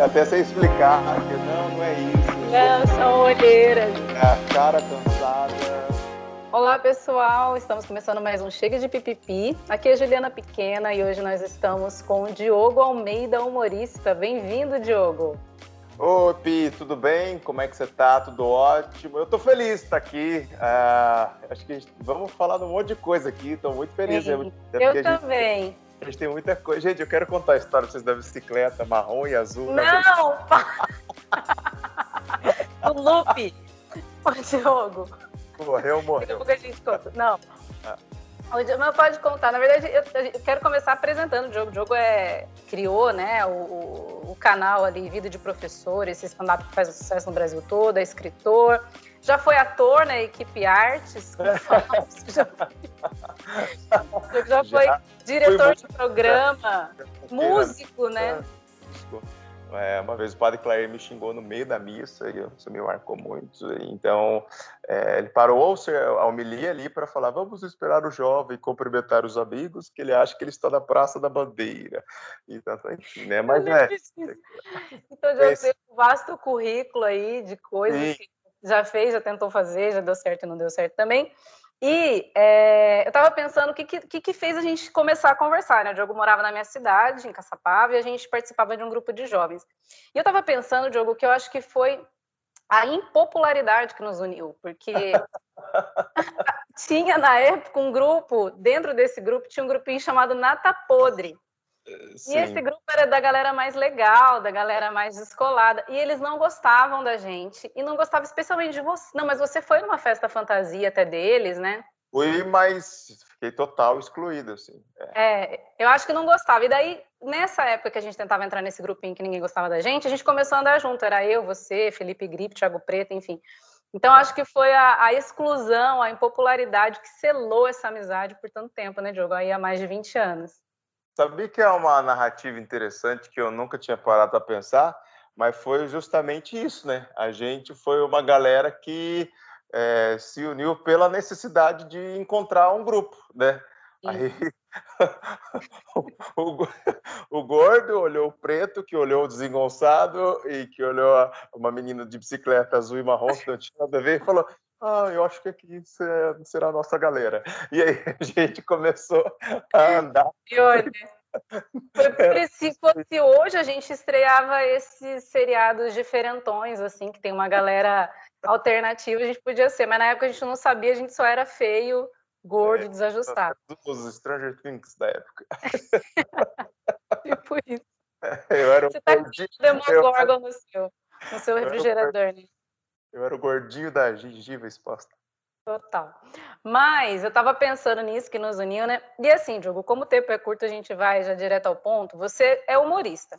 até sem explicar, que não, não é isso. Não, são olheiras. É a cara cansada. Olá, pessoal. Estamos começando mais um Chega de Pipipi. Aqui é a Juliana Pequena e hoje nós estamos com o Diogo Almeida, humorista. Bem-vindo, Diogo. Oi, Pi, tudo bem? Como é que você tá? Tudo ótimo. Eu tô feliz de estar aqui. Uh, acho que gente, vamos falar de um monte de coisa aqui. Tô muito feliz. Sim, eu também. Gente, a gente tem muita coisa. Gente, eu quero contar a história pra vocês da bicicleta marrom e azul. Não! o loop. Ô, Diogo. Morreu, morreu. Daqui a pouco a gente conta. Não. Ah. Mas pode contar. Na verdade, eu, eu, quero começar apresentando o Diogo. O Diogo é, criou né, o, o, canal ali, Vida de Professor, esse stand-up que faz sucesso no Brasil todo, é escritor. Já foi ator na equipe Artes, já, já foi já diretor de programa, músico, né? Músico. É, uma vez o padre Claire me xingou no meio da missa e isso me marcou muito. Então, é, ele parou a homilia ali para falar: vamos esperar o jovem cumprimentar os amigos, que ele acha que ele está na Praça da Bandeira. Então, enfim, né? Mas é. Então, já tem um vasto currículo aí de coisas Sim. que já fez, já tentou fazer, já deu certo e não deu certo também. E é, eu estava pensando o que, que, que, fez a gente começar a conversar, né? O Diogo morava na minha cidade, em Caçapava, e a gente participava de um grupo de jovens. E eu estava pensando, Diogo, que eu acho que foi a impopularidade que nos uniu, porque tinha na época um grupo, dentro desse grupo tinha um grupinho chamado Nata Podre. Sim. E esse grupo era da galera mais legal, da galera mais descolada. E eles não gostavam da gente. E não gostavam especialmente de você. Não, mas você foi numa festa fantasia até deles, né? Fui, mas fiquei total excluído, assim. É. é, eu acho que não gostava. E daí, nessa época que a gente tentava entrar nesse grupinho que ninguém gostava da gente, a gente começou a andar junto. Era eu, você, Felipe Gripe, Thiago Preto, enfim. Então, acho que foi a, a, exclusão, a impopularidade que selou essa amizade por tanto tempo, né, Diogo? Aí há mais de 20 anos. Sabia que é uma narrativa interessante que eu nunca tinha parado para pensar, mas foi justamente isso, né? A gente foi uma galera que é, se uniu pela necessidade de encontrar um grupo, né? Aí o, o, gordo olhou o preto, que olhou o desengonçado e que olhou a, uma menina de bicicleta azul e marrom que não tinha nada a ver e falou: ah, eu acho que aqui será a nossa galera. E aí a gente começou a andar. E olha, se fosse hoje, a gente estreava esses seriados diferentões, assim, que tem uma galera alternativa, a gente podia ser, mas na época a gente não sabia, a gente só era feio, gordo, é, desajustado. Os Stranger Things da época. tipo isso. Eu era Você tá com Demogorgon no seu, no seu refrigerador, né? Eu era o gordinho da gengiva exposta. Total. Mas eu estava pensando nisso que nos uniu, né? E assim, Diogo, como o tempo é curto, a gente vai já direto ao ponto. Você é humorista.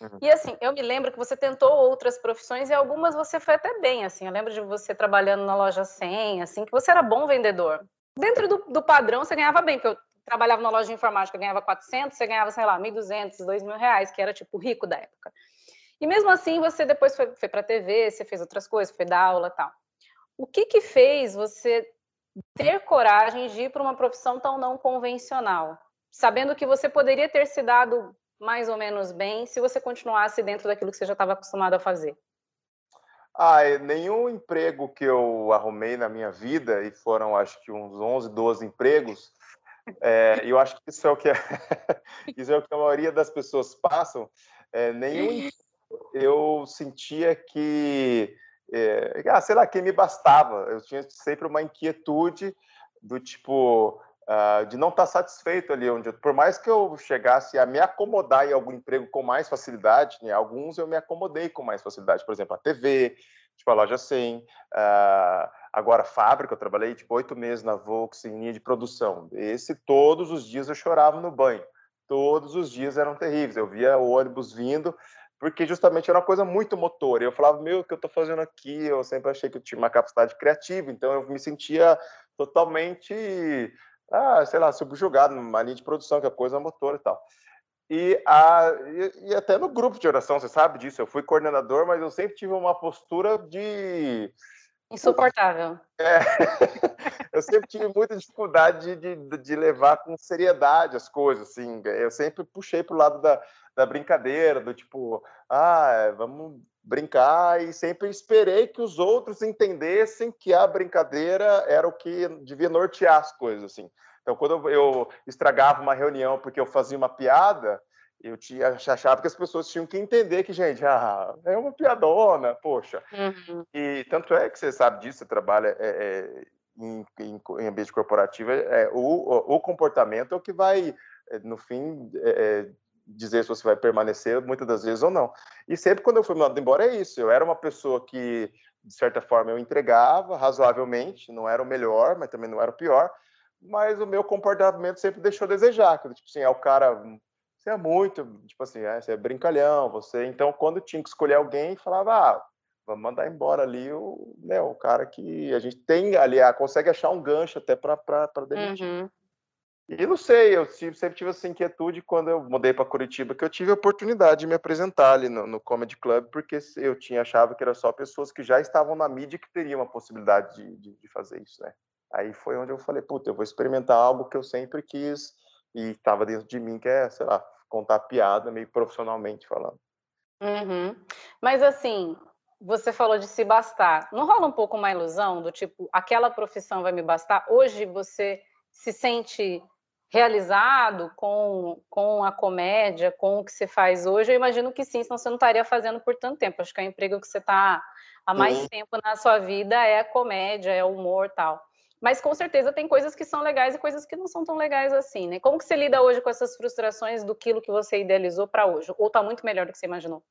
Uhum. E assim, eu me lembro que você tentou outras profissões e algumas você foi até bem, assim. Eu lembro de você trabalhando na loja 100, assim, que você era bom vendedor. Dentro do, do padrão, você ganhava bem, porque eu trabalhava na loja de informática, ganhava 400, você ganhava, sei lá, 1.200, 2.000 reais, que era tipo rico da época. E mesmo assim, você depois foi, foi para a TV, você fez outras coisas, foi dar aula tal. O que que fez você ter coragem de ir para uma profissão tão não convencional, sabendo que você poderia ter se dado mais ou menos bem se você continuasse dentro daquilo que você já estava acostumado a fazer? Ah, nenhum emprego que eu arrumei na minha vida, e foram acho que uns 11, 12 empregos, é, eu acho que isso é o que, é, isso é o que a maioria das pessoas passam, é, nenhum eu sentia que é, ah, sei lá, quem me bastava. Eu tinha sempre uma inquietude do tipo uh, de não estar satisfeito ali onde, eu, por mais que eu chegasse a me acomodar em algum emprego com mais facilidade, né, alguns eu me acomodei com mais facilidade. Por exemplo, a TV, tipo a loja 100, uh, ah, agora fábrica. Eu trabalhei tipo oito meses na Volks em linha de produção. Esse todos os dias eu chorava no banho. Todos os dias eram terríveis. Eu via o ônibus vindo porque justamente era uma coisa muito motor. Eu falava, meu, o que eu estou fazendo aqui? Eu sempre achei que eu tinha uma capacidade criativa, então eu me sentia totalmente, ah, sei lá, subjugado numa linha de produção, que é coisa motor e tal. E, a, e, e, até no grupo de oração, você sabe disso, eu fui coordenador, mas eu sempre tive uma postura de... Insuportável. É, eu sempre tive muita dificuldade de, de, de, levar com seriedade as coisas, assim. Eu sempre puxei para o lado da, da brincadeira, do tipo, ah, vamos brincar e sempre esperei que os outros entendessem que a brincadeira era o que devia nortear as coisas, assim. Então, quando eu estragava uma reunião porque eu fazia uma piada, eu tinha, achava que as pessoas tinham que entender que, gente, ah, é uma piadona, poxa. Uhum. E tanto é que você sabe disso, você trabalha é, é, em, em, em, ambiente corporativo, é, o, o, comportamento é o que vai, é, no fim, é, é, dizer se você vai permanecer muitas das vezes ou não. E sempre quando eu fui mandado embora é isso. Eu era uma pessoa que, de certa forma, eu entregava razoavelmente, não era o melhor, mas também não era o pior. Mas o meu comportamento sempre deixou a desejar. Tipo assim, é o cara você é muito, tipo assim, é, você é brincalhão, você. Então, quando tinha que escolher alguém, falava, ah, vamos mandar embora ali o, né, o cara que a gente tem ali, ah, consegue achar um gancho até para demitir. Uhum. E não sei, eu sempre tive essa inquietude quando eu mudei para Curitiba, que eu tive a oportunidade de me apresentar ali no, no, Comedy Club, porque eu tinha achava que era só pessoas que já estavam na mídia que teriam a possibilidade de, de, de fazer isso, né? Aí foi onde eu falei, puta, eu vou experimentar algo que eu sempre quis e estava dentro de mim, que é, sei lá, contar piada meio profissionalmente falando. Uhum. Mas assim, você falou de se bastar. Não rola um pouco uma ilusão do tipo, aquela profissão vai me bastar? Hoje você se sente realizado com, com a comédia, com o que você faz hoje? Eu imagino que sim, senão você não estaria fazendo por tanto tempo. Acho que é o emprego que você está há mais sim. tempo na sua vida é a comédia, é o humor tal. Mas com certeza tem coisas que são legais e coisas que não são tão legais assim, né? Como que você lida hoje com essas frustrações do quilo que você idealizou para hoje? Ou está muito melhor do que você imaginou?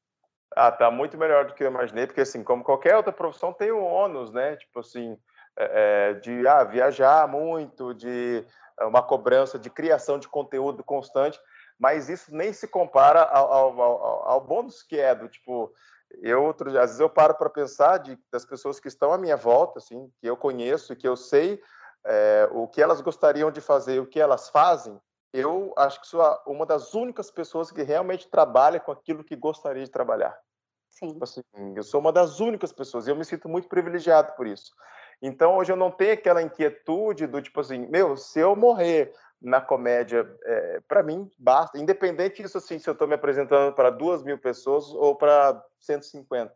Ah, tá muito melhor do que eu imaginei, porque assim, como qualquer outra profissão tem o ônus, né? Tipo assim, é, é de ah, viajar muito, de uma cobrança de criação de conteúdo constante, mas isso nem se compara ao, ao, ao, ao bônus que é do tipo eu às vezes eu paro para pensar de, das pessoas que estão à minha volta, assim, que eu conheço e que eu sei é, o que elas gostariam de fazer, o que elas fazem. Eu acho que sou uma das únicas pessoas que realmente trabalha com aquilo que gostaria de trabalhar. Sim. Tipo assim, eu sou uma das únicas pessoas e eu me sinto muito privilegiado por isso. Então hoje eu não tenho aquela inquietude do tipo assim, meu, se eu morrer na comédia, é, para mim, basta. Independente disso, assim, se eu estou me apresentando para duas mil pessoas ou para 150.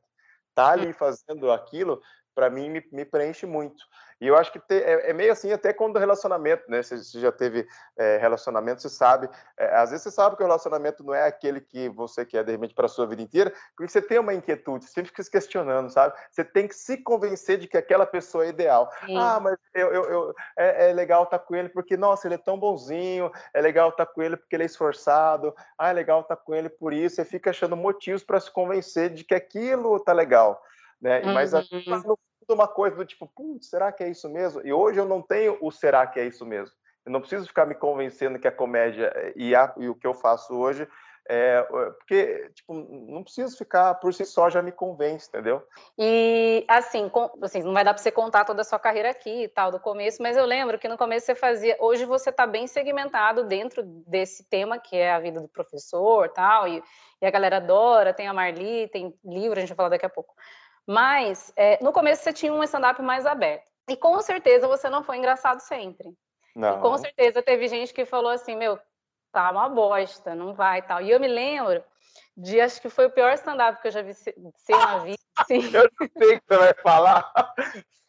Tá ali fazendo aquilo, para mim, me, me, preenche muito. E eu acho que te, é, é, meio assim até quando relacionamento, né? Você, você já teve é, relacionamento, você sabe. É, às vezes você sabe que o relacionamento não é aquele que você quer, de repente, para a sua vida inteira, porque você tem uma inquietude, você sempre fica se questionando, sabe? Você tem que se convencer de que aquela pessoa é ideal. Sim. Ah, mas eu, eu, eu é, é, legal estar tá com ele porque, nossa, ele é tão bonzinho, é legal estar tá com ele porque ele é esforçado, ah, é legal estar tá com ele por isso. Você fica achando motivos para se convencer de que aquilo tá legal. Né? Uhum. Mas, no uma coisa do tipo, putz, será que é isso mesmo? E hoje eu não tenho o será que é isso mesmo. Eu não preciso ficar me convencendo que a comédia eh, e, a, e o que eu faço hoje é, porque, tipo, não preciso ficar por si só, já me convence, entendeu? E, assim, com, assim não vai dar para você contar toda a sua carreira aqui e tal, do começo, mas eu lembro que no começo você fazia. Hoje você está bem segmentado dentro desse tema, que é a vida do professor tal, e, e a galera adora, tem a Marli, tem livro, a gente vai falar daqui a pouco. Mas é, no começo você tinha um stand-up mais aberto. E com certeza você não foi engraçado sempre. Não. E com certeza teve gente que falou assim, meu, tá uma bosta, não vai tal. E eu me lembro de, acho que foi o pior stand-up que eu já vi ser na vida. Sim. Eu sei que você vai falar.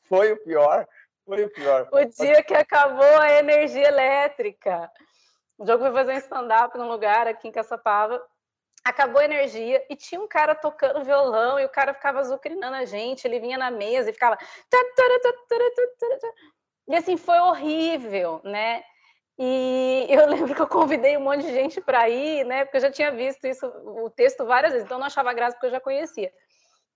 Foi o pior. Foi o pior. O dia que acabou a energia elétrica. O jogo foi fazer um stand-up num lugar aqui em Caçapava acabou a energia e tinha um cara tocando violão e o cara ficava azucrinando a gente, ele vinha na mesa e ficava e assim foi horrível, né? E eu lembro que eu convidei um monte de gente para ir, né? Porque eu já tinha visto isso o texto várias vezes, então não achava graça porque eu já conhecia.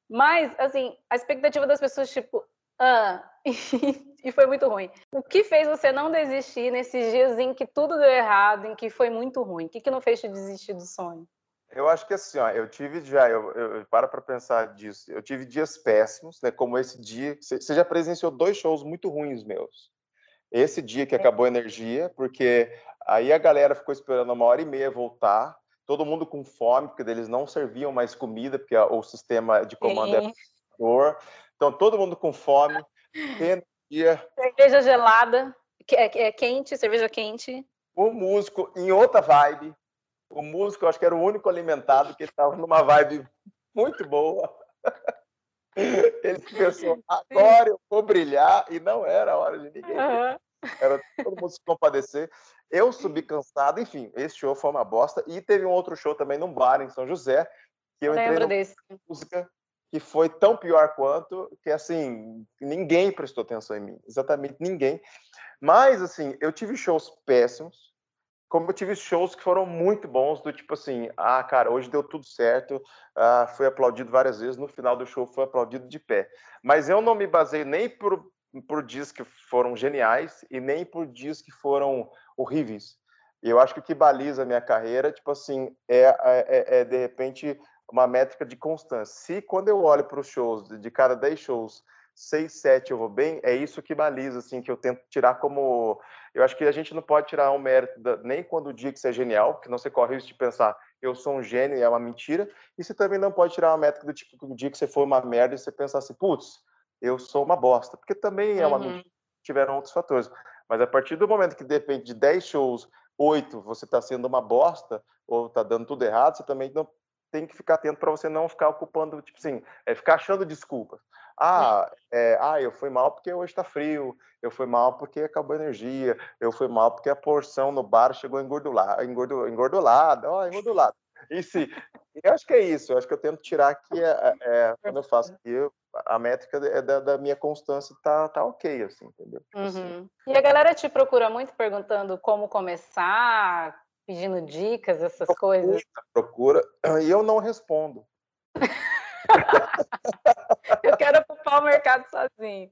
Mas assim, a expectativa das pessoas tipo, ah, e foi muito ruim. O que fez você não desistir nesses dias em que tudo deu errado, em que foi muito ruim? O que, que não fez te desistir do sonho? Eu acho que assim, ó, eu tive já, eu, eu para para pensar disso, eu tive dias péssimos, né? Como esse dia, você já presenciou dois shows muito ruins meus. Esse dia que é. acabou a energia, porque aí a galera ficou esperando uma hora e meia voltar, todo mundo com fome, porque eles não serviam mais comida, porque o sistema de comando é dor. Então todo mundo com fome, energia. Cerveja gelada, é, é quente, cerveja quente. O músico em outra vibe, o músico, eu acho que era o único alimentado que estava numa vibe muito boa. Ele pensou, agora eu vou brilhar, e não era a hora de ninguém. Uhum. Era todo mundo se compadecer. Eu subi cansado, enfim, esse show foi uma bosta. E teve um outro show também num bar em São José, que eu entrei desse. música que foi tão pior quanto que assim ninguém prestou atenção em mim, exatamente ninguém. Mas assim, eu tive shows péssimos, como eu tive shows que foram muito bons, do tipo assim, ah, cara, hoje deu tudo certo, ah, fui aplaudido várias vezes, no final do show foi aplaudido de pé. Mas eu não me baseio nem por, por dias que foram geniais e nem por dias que foram horríveis. Eu acho que o que baliza a minha carreira, tipo assim, é, é, é, é de repente uma métrica de constância. Se quando eu olho para os shows, de cada 10 shows, 6, 7 eu vou bem, é isso que baliza, assim, que eu tento tirar como... Eu acho que a gente não pode tirar um mérito da... nem quando o dia que você é genial, porque não você corre o risco de pensar, eu sou um gênio e é uma mentira, e você também não pode tirar uma métrica do tipo, o dia que você for uma merda e você pensar assim, putz, eu sou uma bosta, porque também é uma uhum. mentira, tiveram outros fatores. Mas a partir do momento que depende de 10 shows, 8 você está sendo uma bosta, ou está dando tudo errado, você também não tem que ficar atento para você não ficar ocupando, tipo assim, é ficar achando desculpas. Ah, é, ah, eu fui mal porque hoje está frio, eu fui mal porque acabou a energia, eu fui mal porque a porção no bar chegou engordolada, engordo, engordolada, ó, engordolada. E se, eu acho que é isso, eu acho que eu tento tirar aqui, é, é, quando eu faço aqui, eu, a métrica é da, da, minha constância tá, tá ok, assim, entendeu? Tipo assim. Uhum. Assim. E a galera te procura muito perguntando como começar, pedindo dicas, essas procura, coisas? Procura, e eu não respondo. eu quero ocupar o mercado sozinho.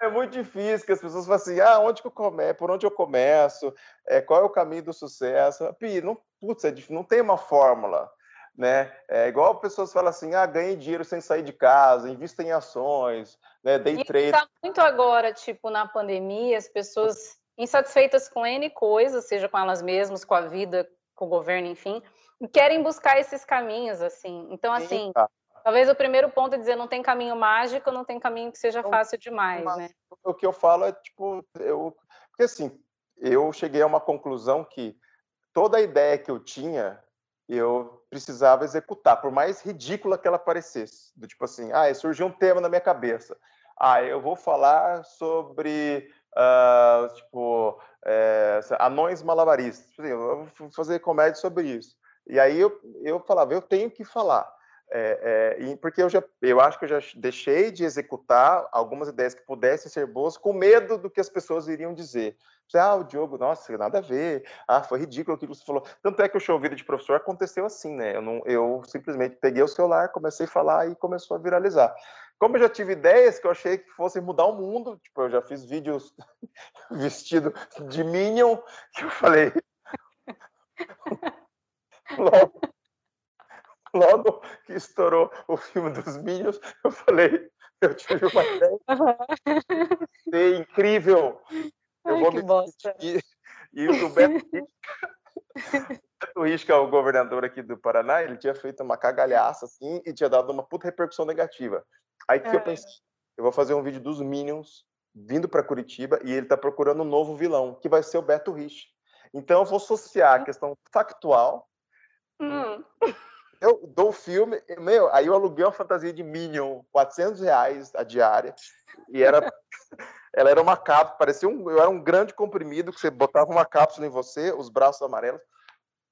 É muito difícil que as pessoas falam assim, ah, onde que eu começo, por onde eu começo, é, qual é o caminho do sucesso? Pi, não, putz, é difícil, não tem uma fórmula, né? É igual pessoas falam assim, ah, ganhe dinheiro sem sair de casa, invista em ações, né? Day trade. Tá muito agora, tipo, na pandemia, as pessoas insatisfeitas com N coisas, seja com elas mesmas, com a vida, com o governo, enfim, e querem buscar esses caminhos, assim. Então, assim, tá. Talvez o primeiro ponto é dizer não tem caminho mágico, não tem caminho que seja fácil demais, Mas, né? O que eu falo é, tipo, eu... Porque, assim, eu cheguei a uma conclusão que toda a ideia que eu tinha, eu precisava executar, por mais ridícula que ela parecesse. Do tipo assim, ah, surgiu um tema na minha cabeça. Ah, eu vou falar sobre uh, tipo, é, anões malabaristas. Tipo assim, eu vou fazer comédia sobre isso. E aí eu, eu falava, eu tenho que falar. É, é, porque eu já eu acho que eu já deixei de executar algumas ideias que pudessem ser boas com medo do que as pessoas iriam dizer. Ah, o Diogo, nossa, nada a ver. Ah, foi ridículo aquilo que você falou. Tanto é que o show Vida de Professor aconteceu assim, né? Eu, não, eu simplesmente peguei o celular, comecei a falar e começou a viralizar. Como eu já tive ideias que eu achei que fossem mudar o mundo, tipo, eu já fiz vídeos vestido de Minion, que eu falei. logo, logo que estourou o filme dos Minions, eu falei, eu tive uma ideia. Uhum. incrível. Eu Ai, vou me bosta. E, e o Beto Beto Richa, o governador aqui do Paraná, ele tinha feito uma cagalhaça assim e tinha dado uma puta repercussão negativa. Aí que é. eu pensei, eu vou fazer um vídeo dos Minions vindo para Curitiba e ele está procurando um novo vilão, que vai ser o Beto Rich. Então eu vou associar a questão factual. Hum. Eu dou o filme, meu, aí eu aluguei uma fantasia de Minion, 400 reais a diária, e era, ela era uma cápsula, parecia um, eu era um grande comprimido que você botava uma cápsula em você, os braços amarelos,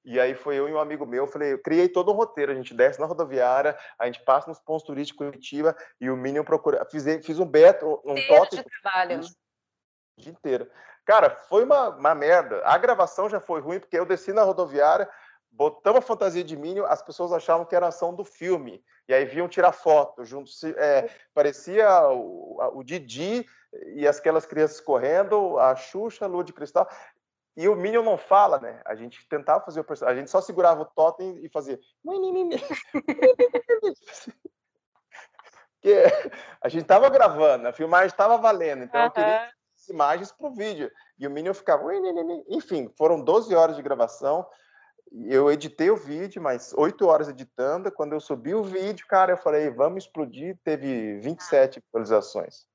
e aí foi eu e um amigo meu, eu falei, eu criei todo um roteiro, a gente desce na rodoviária, a gente passa nos pontos turísticos de Curitiba e o Minion procura, fiz, fiz um beta, um toque. de trabalho. O dia inteiro. Cara, foi uma, uma merda. A gravação já foi ruim, porque eu desci na rodoviária, botamos a fantasia de Minion, as pessoas achavam que era ação do filme. E aí viam tirar foto junto. É, parecia o, o Didi e aquelas crianças correndo, a Xuxa, a Lua de Cristal. E o Minion não fala, né? A gente tentava fazer o personagem, a gente só segurava o totem e fazia. Porque a gente tava gravando, a filmagem estava valendo, então eu queria imagens para o vídeo. E o Minion ficava. Enfim, foram 12 horas de gravação. Eu editei o vídeo, mas 8 horas editando. Quando eu subi o vídeo, cara, eu falei, vamos explodir. Teve 27 visualizações.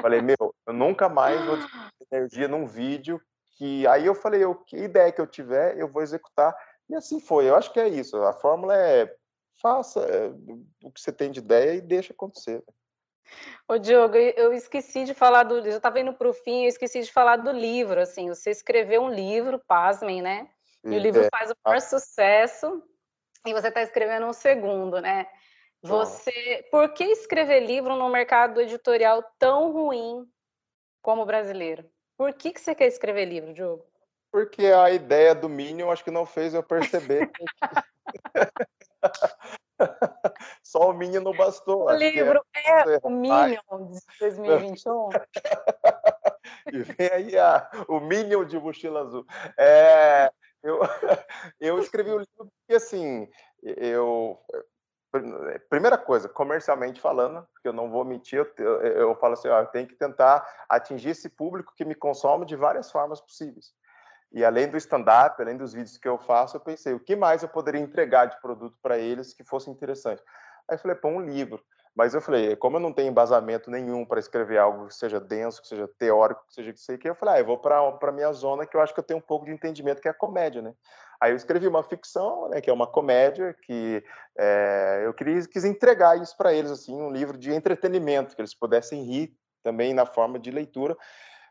Falei, meu, eu nunca mais vou energia num vídeo que aí eu falei, o que ideia que eu tiver, eu vou executar. E assim foi. Eu acho que é isso. A fórmula é faça é, o que você tem de ideia e deixa acontecer. Ô, Diogo, eu esqueci de falar do. Já estava indo para o fim, eu esqueci de falar do livro. Assim, você escreveu um livro, pasmem, né? E, o livro é, faz o maior sucesso, e você está escrevendo um segundo, né? Você, por que escrever livro no mercado editorial tão ruim como o brasileiro? Por que, que você quer escrever livro, Diogo? Porque a ideia do Minion acho que não fez eu perceber. Só o Minion não bastou. O livro é, é o Minion de 2021. e vem aí a, o Minion de mochila azul. É, eu, eu escrevi o livro porque, assim, eu... Primeira coisa, comercialmente falando, porque eu não vou mentir, eu, eu, eu falo assim, ó, eu tenho que tentar atingir esse público que me consome de várias formas possíveis. E além do stand-up, além dos vídeos que eu faço, eu pensei, o que mais eu poderia entregar de produto para eles que fosse interessante? Aí falei, pô, um livro. Mas eu falei, como eu não tenho embasamento nenhum para escrever algo que seja denso, que seja teórico, que seja que sei que, eu falei, ah, eu vou para a minha zona que eu acho que eu tenho um pouco de entendimento, que é a comédia, né? Aí eu escrevi uma ficção, né, que é uma comédia, que é, eu queria, quis entregar isso para eles, assim, um livro de entretenimento, que eles pudessem rir também na forma de leitura,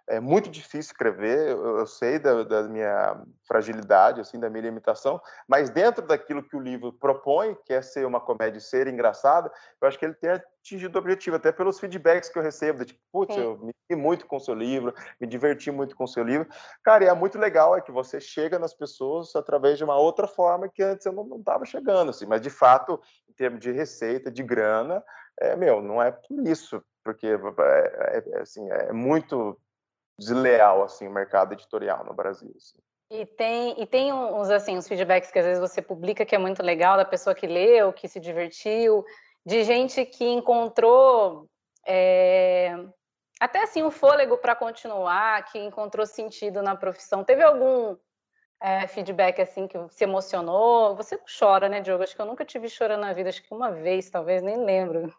é muito difícil escrever, eu, eu sei da, da, minha fragilidade, assim, da minha limitação, mas dentro daquilo que o livro propõe, que é ser uma comédia ser engraçada, eu acho que ele tem atingido o objetivo, até pelos feedbacks que eu recebo, de tipo, putz, eu me ri muito com o seu livro, me diverti muito com o seu livro. Cara, e é muito legal é que você chega nas pessoas através de uma outra forma que antes eu não estava chegando, assim, mas de fato, em termos de receita, de grana, é, meu, não é por isso, porque é, é, assim, é muito desleal assim o mercado editorial no Brasil. Assim. E tem, e tem uns assim, uns feedbacks que às vezes você publica que é muito legal da pessoa que leu, que se divertiu, de gente que encontrou é, até assim um fôlego para continuar, que encontrou sentido na profissão. Teve algum é, feedback assim que se emocionou? Você não chora, né, Diogo? Acho que eu nunca tive chorando na vida, acho que uma vez, talvez, nem lembro.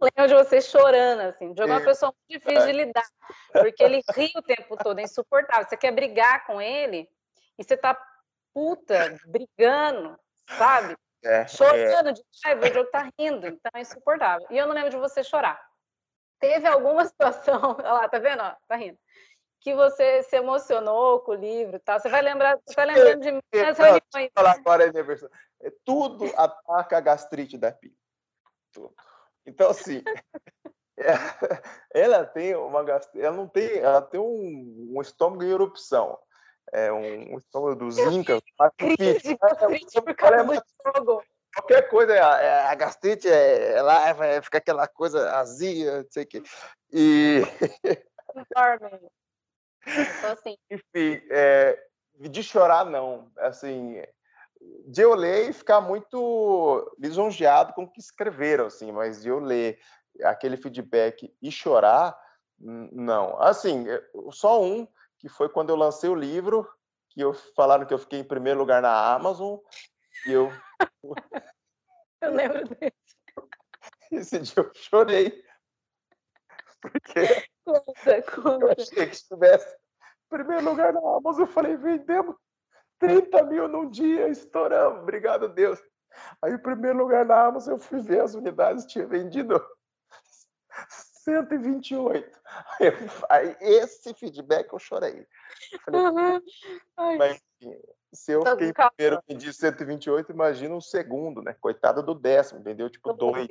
Lembro de você chorando, assim. De uma pessoa muito difícil de lidar, porque ele ri o tempo todo, é insuportável. Você quer brigar com ele e você tá puta, brigando, sabe? É, Chorando é. de raiva, o jogo tá rindo, então é insuportável. E eu não lembro de você chorar. Teve alguma situação, olha lá, tá vendo? Ó, tá rindo. Que você se emocionou com o livro tá? Você vai lembrar, você vai lembrando de mim nas reuniões. Falar agora. É, tudo ataca a gastrite da Pi tudo. Então, assim, ela tem uma ela não tem, ela tem um, um estômago em erupção. É um, um estômago dos incas. Crise, crise por causa do estômago. Qualquer coisa, a, é, a gastrite, é, ela vai ficar aquela coisa azia, não sei o quê. E. Enorme. Então, assim. Enfim, é, de chorar, não. Assim, de eu ler e ficar muito lisonjeado com o que escreveram, assim, mas de eu ler aquele feedback e chorar, não. Assim, só um, que foi quando eu lancei o livro, que eu falaram que eu fiquei em primeiro lugar na Amazon, e eu... eu lembro desse. Esse dia eu chorei, porque conta, conta. eu achei que estivesse em primeiro lugar na Amazon, eu falei, vendemos 30 mil num dia, estouramos, obrigado Deus. Aí, em primeiro lugar na Amazon, eu fui ver as unidades, tinha vendido 128. Aí, eu, aí esse feedback eu chorei. Falei, uhum. Mas se eu tá fiquei em primeiro e vendi 128, imagina um segundo, né? Coitado do décimo, vendeu tipo dois.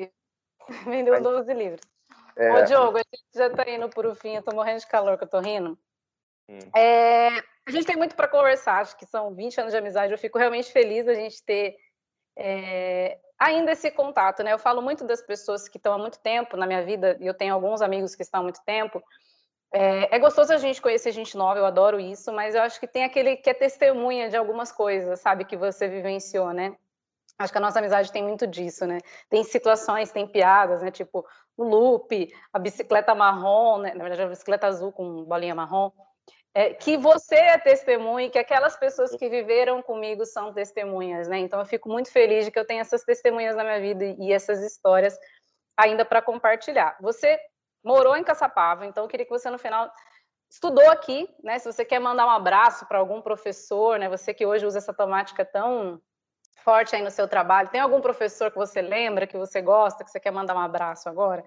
Vendeu aí, 12 livros. É... Ô, Diogo, a gente já tá indo por o fim, eu tô morrendo de calor que eu tô rindo. Hum. É, a gente tem muito para conversar, acho que são 20 anos de amizade. Eu fico realmente feliz a gente ter é, ainda esse contato, né? Eu falo muito das pessoas que estão há muito tempo na minha vida, e eu tenho alguns amigos que estão há muito tempo. É, é, gostoso a gente conhecer gente nova, eu adoro isso, mas eu acho que tem aquele que é testemunha de algumas coisas, sabe, que você vivenciou, né? Acho que a nossa amizade tem muito disso, né? Tem situações, tem piadas, né? Tipo, o loop, a bicicleta marrom, né? Na verdade, a bicicleta azul com bolinha marrom é, que você é testemunha, que aquelas pessoas que viveram comigo são testemunhas, né? Então eu fico muito feliz de que eu tenho essas testemunhas na minha vida e essas histórias ainda para compartilhar. Você morou em Caçapava, então eu queria que você no final estudou aqui, né? Se você quer mandar um abraço para algum professor, né? Você que hoje usa essa temática tão forte aí no seu trabalho, tem algum professor que você lembra, que você gosta, que você quer mandar um abraço agora?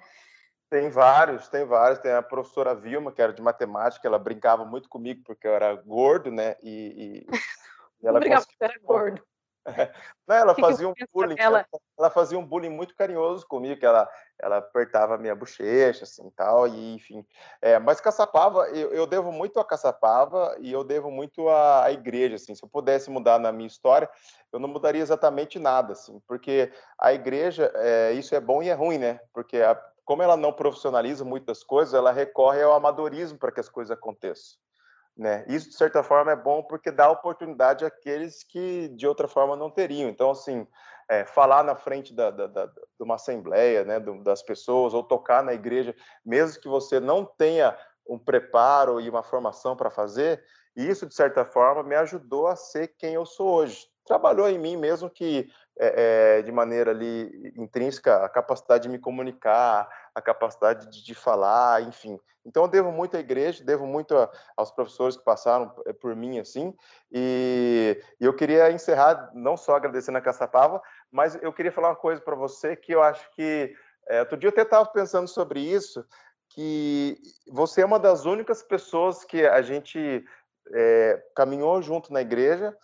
Tem vários, tem vários. Tem a professora Vilma, que era de matemática, ela brincava muito comigo porque eu era gordo, né? E, e, e ela Obrigada, conseguiu... era gordo. Não, ela fazia um bullying, ela... ela... fazia um bullying muito carinhoso comigo, que ela, ela apertava a minha bochecha, assim, tal, e enfim. É, mas Caçapava, eu, eu devo muito a Caçapava e eu devo muito à, à igreja, assim. Se eu pudesse mudar na minha história, eu não mudaria exatamente nada, assim, porque a igreja, é, isso é bom e é ruim, né? Porque a, como ela não profissionaliza muitas coisas, ela recorre ao amadorismo para que as coisas aconteçam. Né? Isso, de certa forma, é bom porque dá oportunidade àqueles que, de outra forma, não teriam. Então, assim, é, falar na frente da, da, da, de uma assembleia, né, das pessoas, ou tocar na igreja, mesmo que você não tenha um preparo e uma formação para fazer, isso, de certa forma, me ajudou a ser quem eu sou hoje. Trabalhou em mim mesmo que é, é, de maneira ali intrínseca a capacidade de me comunicar, a capacidade de, de falar, enfim. Então eu devo muito à igreja, devo muito a, aos professores que passaram eh, por mim assim. E, e, eu queria encerrar não só agradecendo a Caçapava, mas eu queria falar uma coisa para você que eu acho que é, outro dia eu até estava pensando sobre isso, que você é uma das únicas pessoas que a gente é, caminhou junto na igreja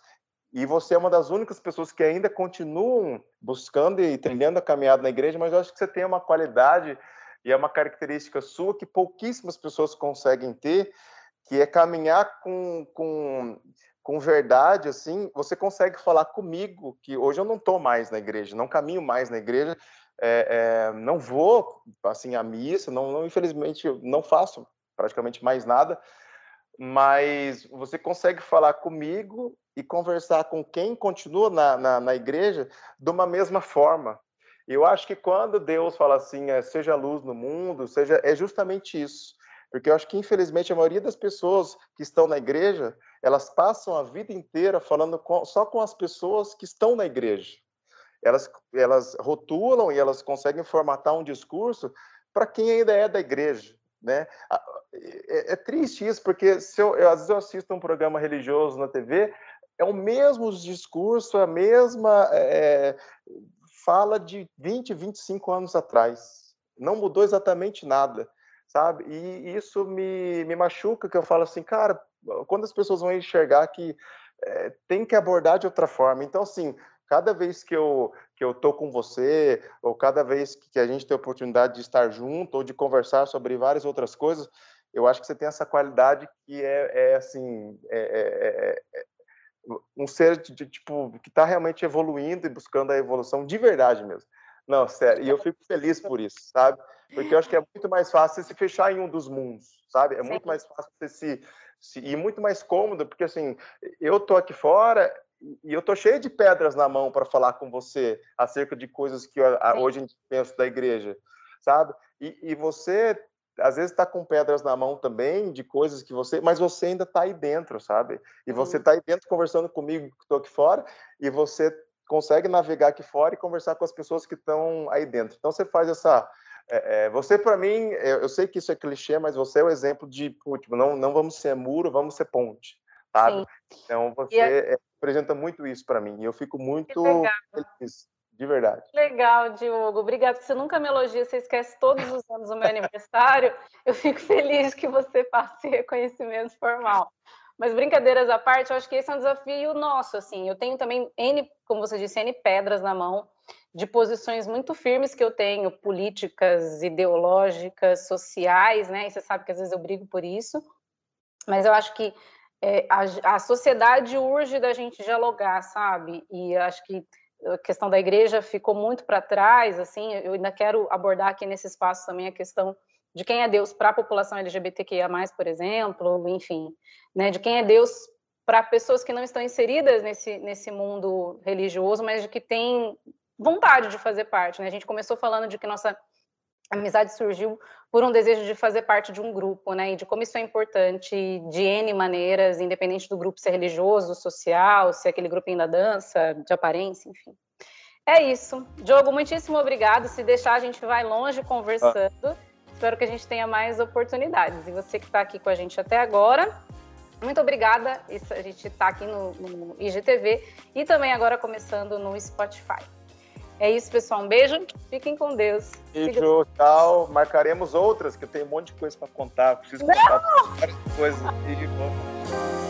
e você é uma das únicas pessoas que ainda continuam buscando e trilhando a caminhada na igreja, mas eu acho que você tem uma qualidade e é uma característica sua que pouquíssimas pessoas conseguem ter, que é caminhar com, com, com verdade, assim, você consegue falar comigo, que hoje eu não estou mais na igreja, não caminho mais na igreja, é, é, não vou, assim, à missa, não, não, infelizmente, não faço praticamente mais nada, mas você consegue falar comigo e conversar com quem continua na, na, na igreja de uma mesma forma. Eu acho que quando Deus fala assim, é, seja luz no mundo, seja é justamente isso. Porque eu acho que, infelizmente, a maioria das pessoas que estão na igreja, elas passam a vida inteira falando com, só com as pessoas que estão na igreja. Elas, elas rotulam e elas conseguem formatar um discurso para quem ainda é da igreja. Né? É, é triste isso, porque se eu, eu, às vezes eu assisto um programa religioso na TV, é o mesmo discurso, a mesma é, fala de 20, 25 anos atrás. Não mudou exatamente nada, sabe? E isso me, me machuca, que eu falo assim, cara, quando as pessoas vão enxergar que é, tem que abordar de outra forma. Então, assim, cada vez que eu que eu tô com você, ou cada vez que a gente tem a oportunidade de estar junto ou de conversar sobre várias outras coisas, eu acho que você tem essa qualidade que é, é assim, é, é, é, é um ser de, tipo que está realmente evoluindo e buscando a evolução de verdade mesmo. Não, sério, e eu fico feliz por isso, sabe? Porque eu acho que é muito mais fácil você se fechar em um dos mundos, sabe? É muito mais fácil você se, se e muito mais cômodo, porque assim, eu tô aqui fora e eu tô cheio de pedras na mão para falar com você acerca de coisas que hoje a gente pensa da igreja, sabe? E, e você às vezes está com pedras na mão também de coisas que você, mas você ainda está aí dentro, sabe? E você está aí dentro conversando comigo que estou aqui fora e você consegue navegar aqui fora e conversar com as pessoas que estão aí dentro. Então você faz essa é, é, você, para mim, eu, eu, sei que isso é clichê, mas você é o exemplo de, tipo, não, não vamos ser muro, vamos ser ponte, sabe? Sim. Então, você é... representa muito isso para mim, e eu fico muito feliz, de verdade. Legal, Diogo, obrigada, você nunca me elogia, você esquece todos os anos do meu aniversário, eu fico feliz que você passe reconhecimento formal. Mas brincadeiras à parte, eu acho que esse é um desafio nosso, assim, eu tenho também N, como você disse, N pedras na mão, de posições muito firmes que eu tenho, políticas, ideológicas, sociais, né? E você sabe que às vezes eu brigo por isso, mas eu acho que é, a, a, sociedade urge da gente dialogar, sabe? E acho que a questão da igreja ficou muito para trás, assim, eu ainda quero abordar aqui nesse espaço também a questão de quem é Deus para a população LGBTQIA+, por exemplo, enfim, né, de quem é Deus para pessoas que não estão inseridas nesse, nesse mundo religioso, mas de que têm vontade de fazer parte. Né? A gente começou falando de que nossa amizade surgiu por um desejo de fazer parte de um grupo, né? E de como isso é importante de N maneiras, independente do grupo ser religioso, social, se é aquele grupinho da dança, de aparência, enfim. É isso. Diogo, muitíssimo obrigado. Se deixar, a gente vai longe conversando. Espero que a gente tenha mais oportunidades. E você que está aqui com a gente até agora, muito obrigada. A gente está aqui no, no IGTV e também agora começando no Spotify. É isso, pessoal. Um beijo. Fiquem com Deus. Beijo, tchau. Marcaremos outras, que eu tenho um monte de coisa para contar. Preciso contar várias coisas aqui. Vamos.